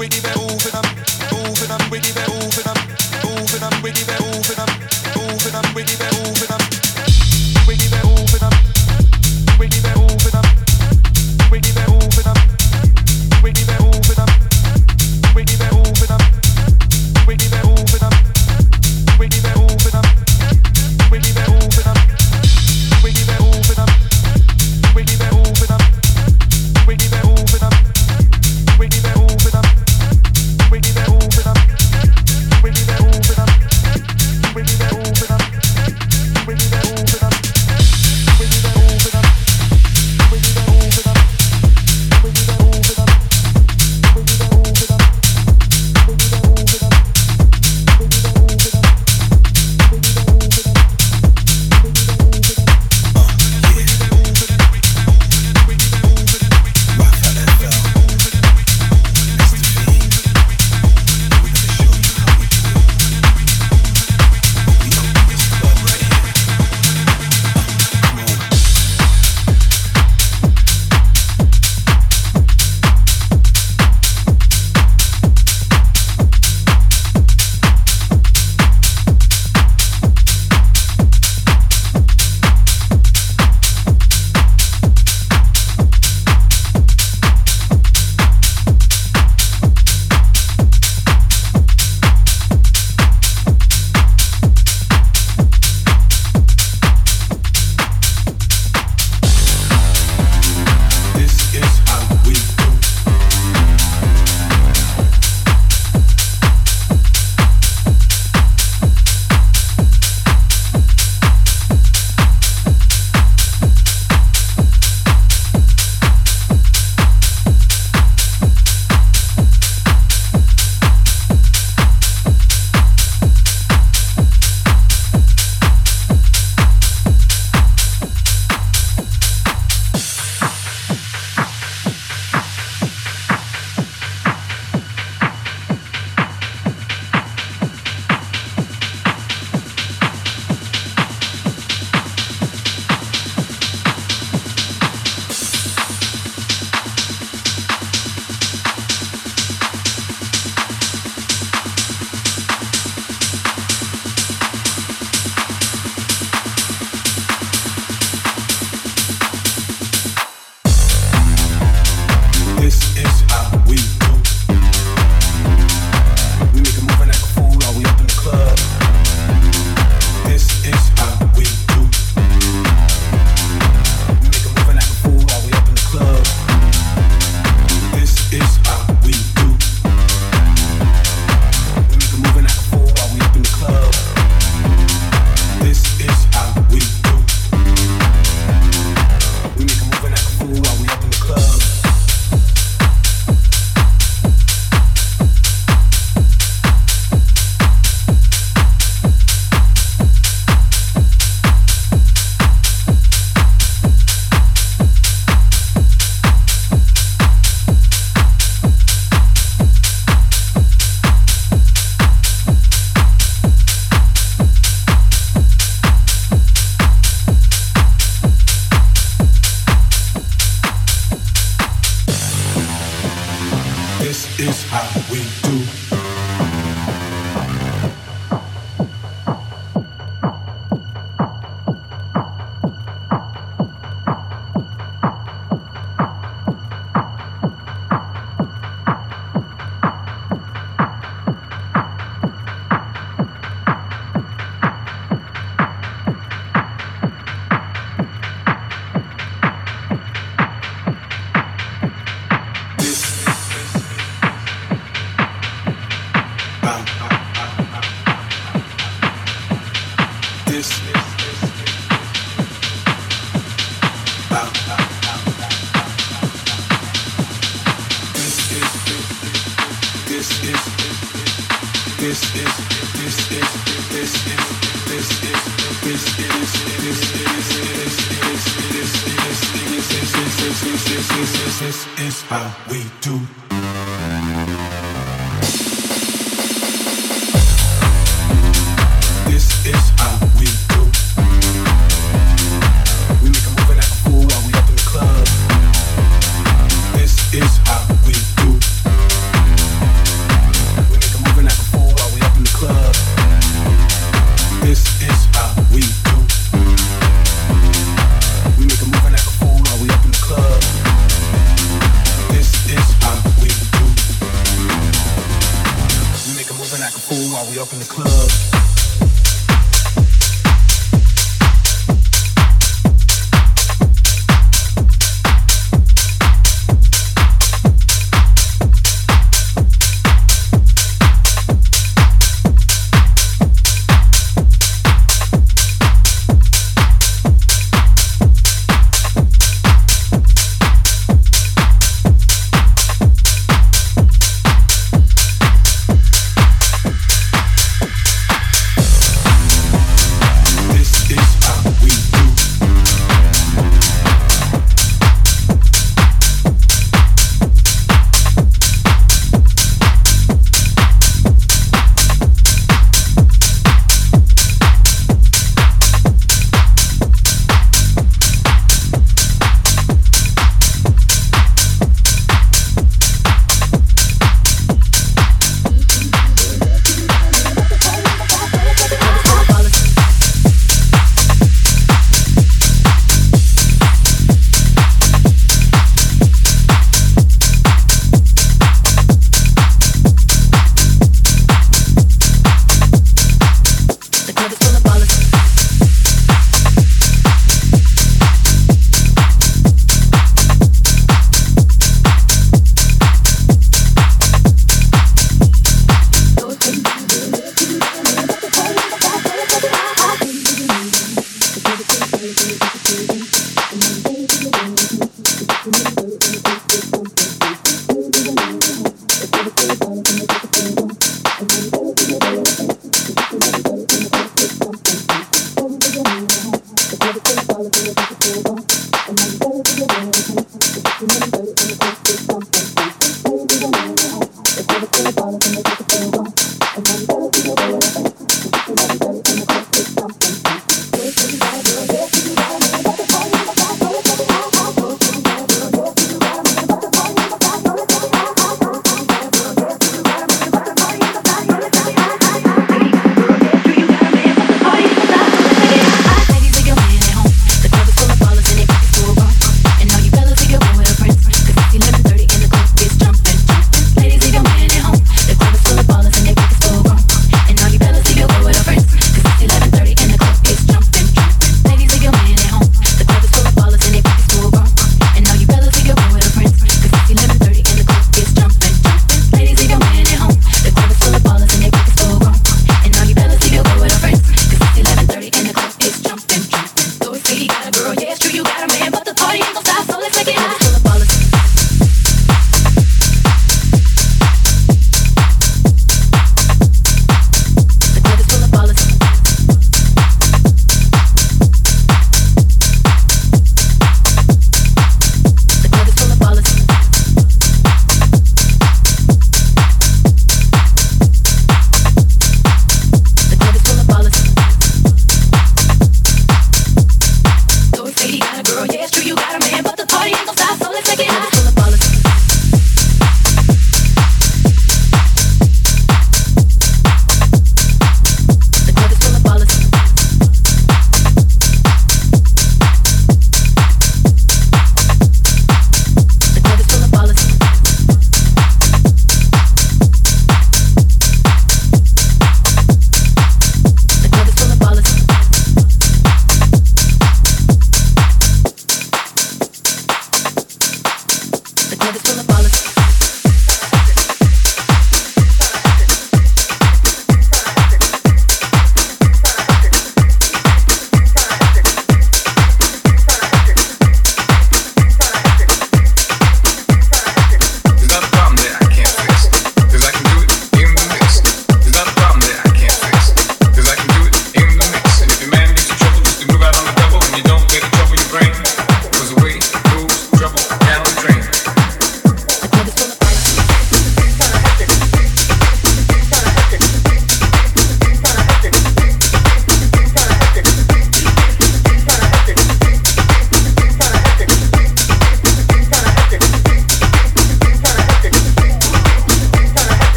Moving, I'm moving,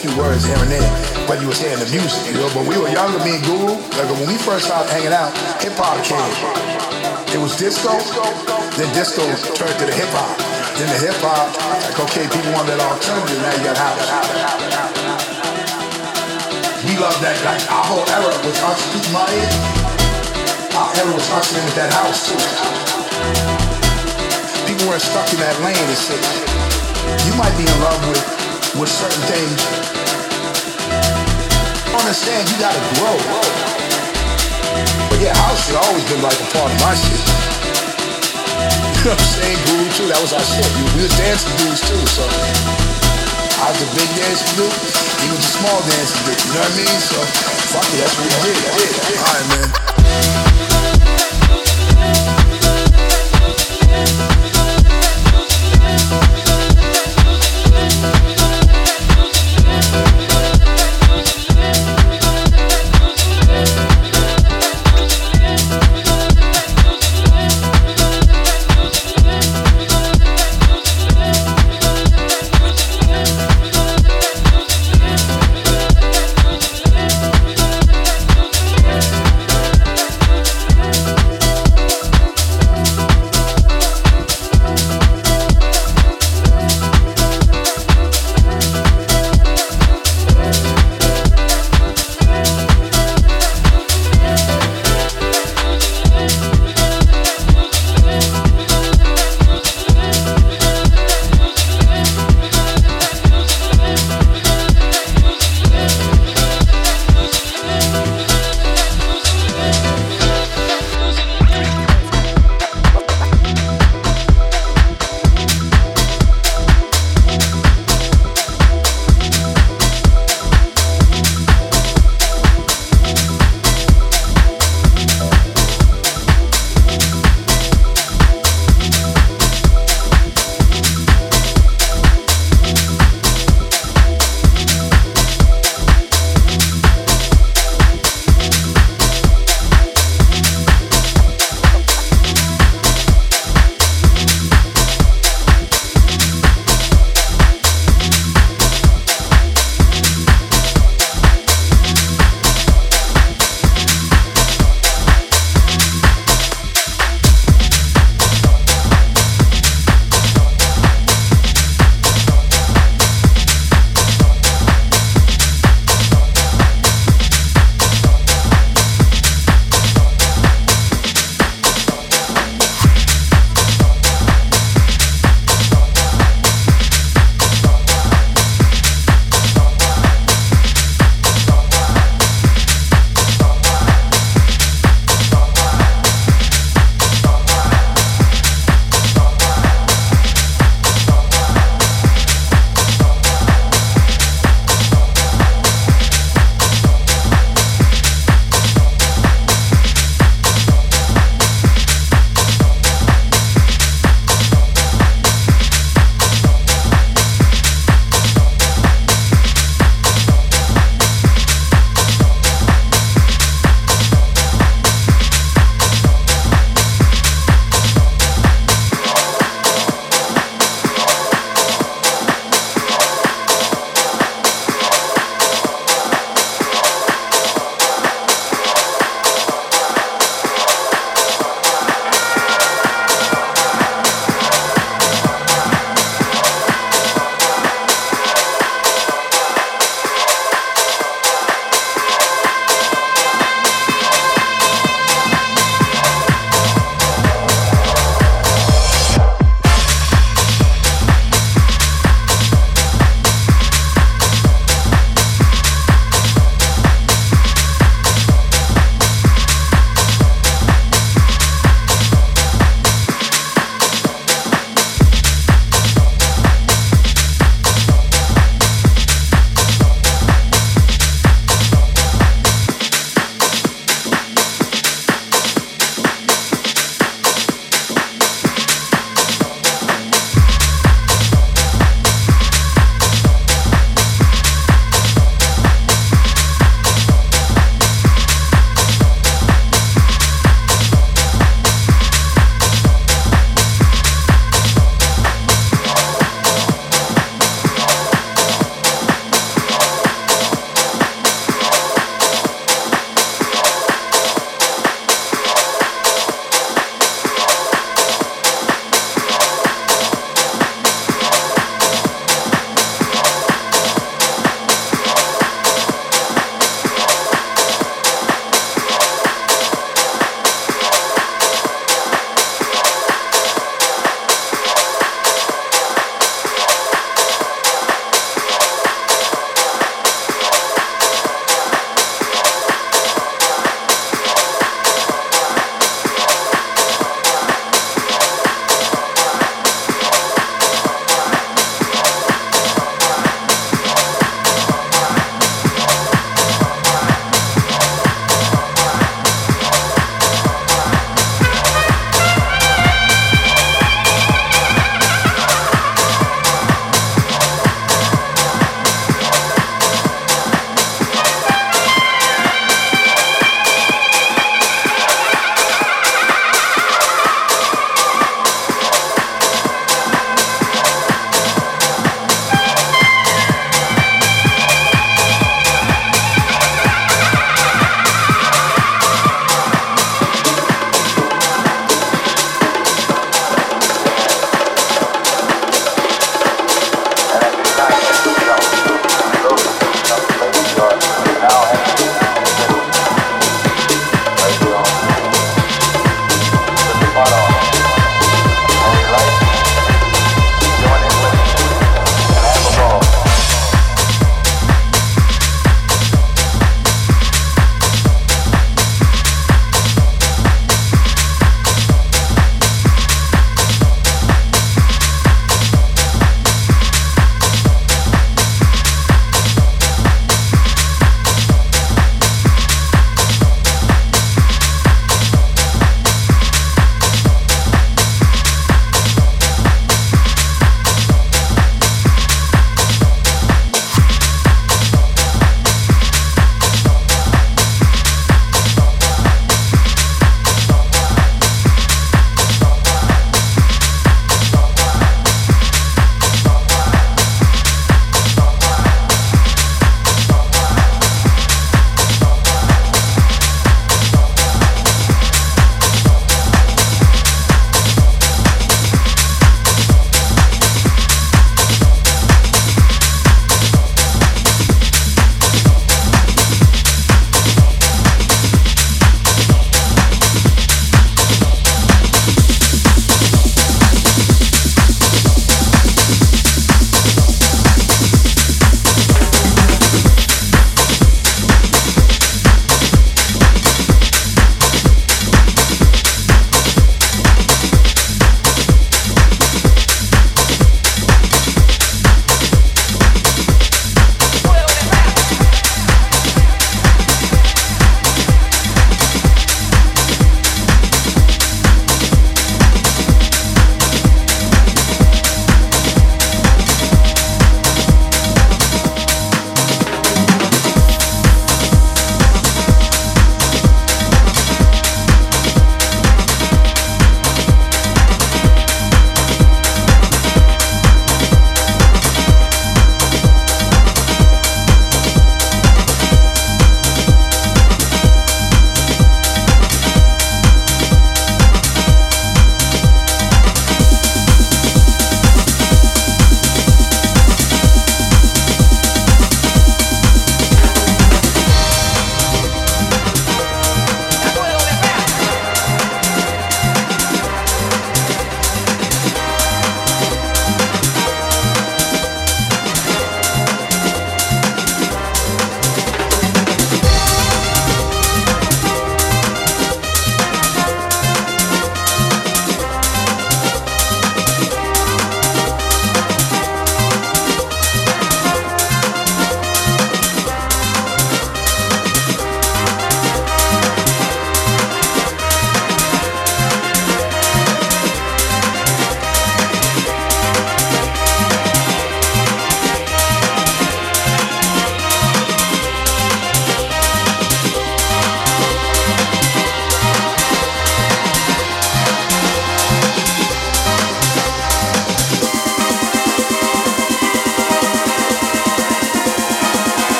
few words here and there, but you was hearing the music, you know. But we were younger, me and Guru. Like when we first started hanging out, hip hop came. It was disco, then disco turned to the hip hop. Then the hip hop, like okay, people want that alternative. Now you got house We love that. Like our whole era was us. My our era was hustling with that house too. People weren't stuck in that lane and shit. You might be in love with with certain things. Understand you gotta grow. But yeah, house has always been like a part of my shit. You know what I'm saying? Groove too, that was our shit. We was dancing dudes too, so I was a big dance dude. He was a small dance dude. You know what I mean? So fuck it, that's what we did. All right, man.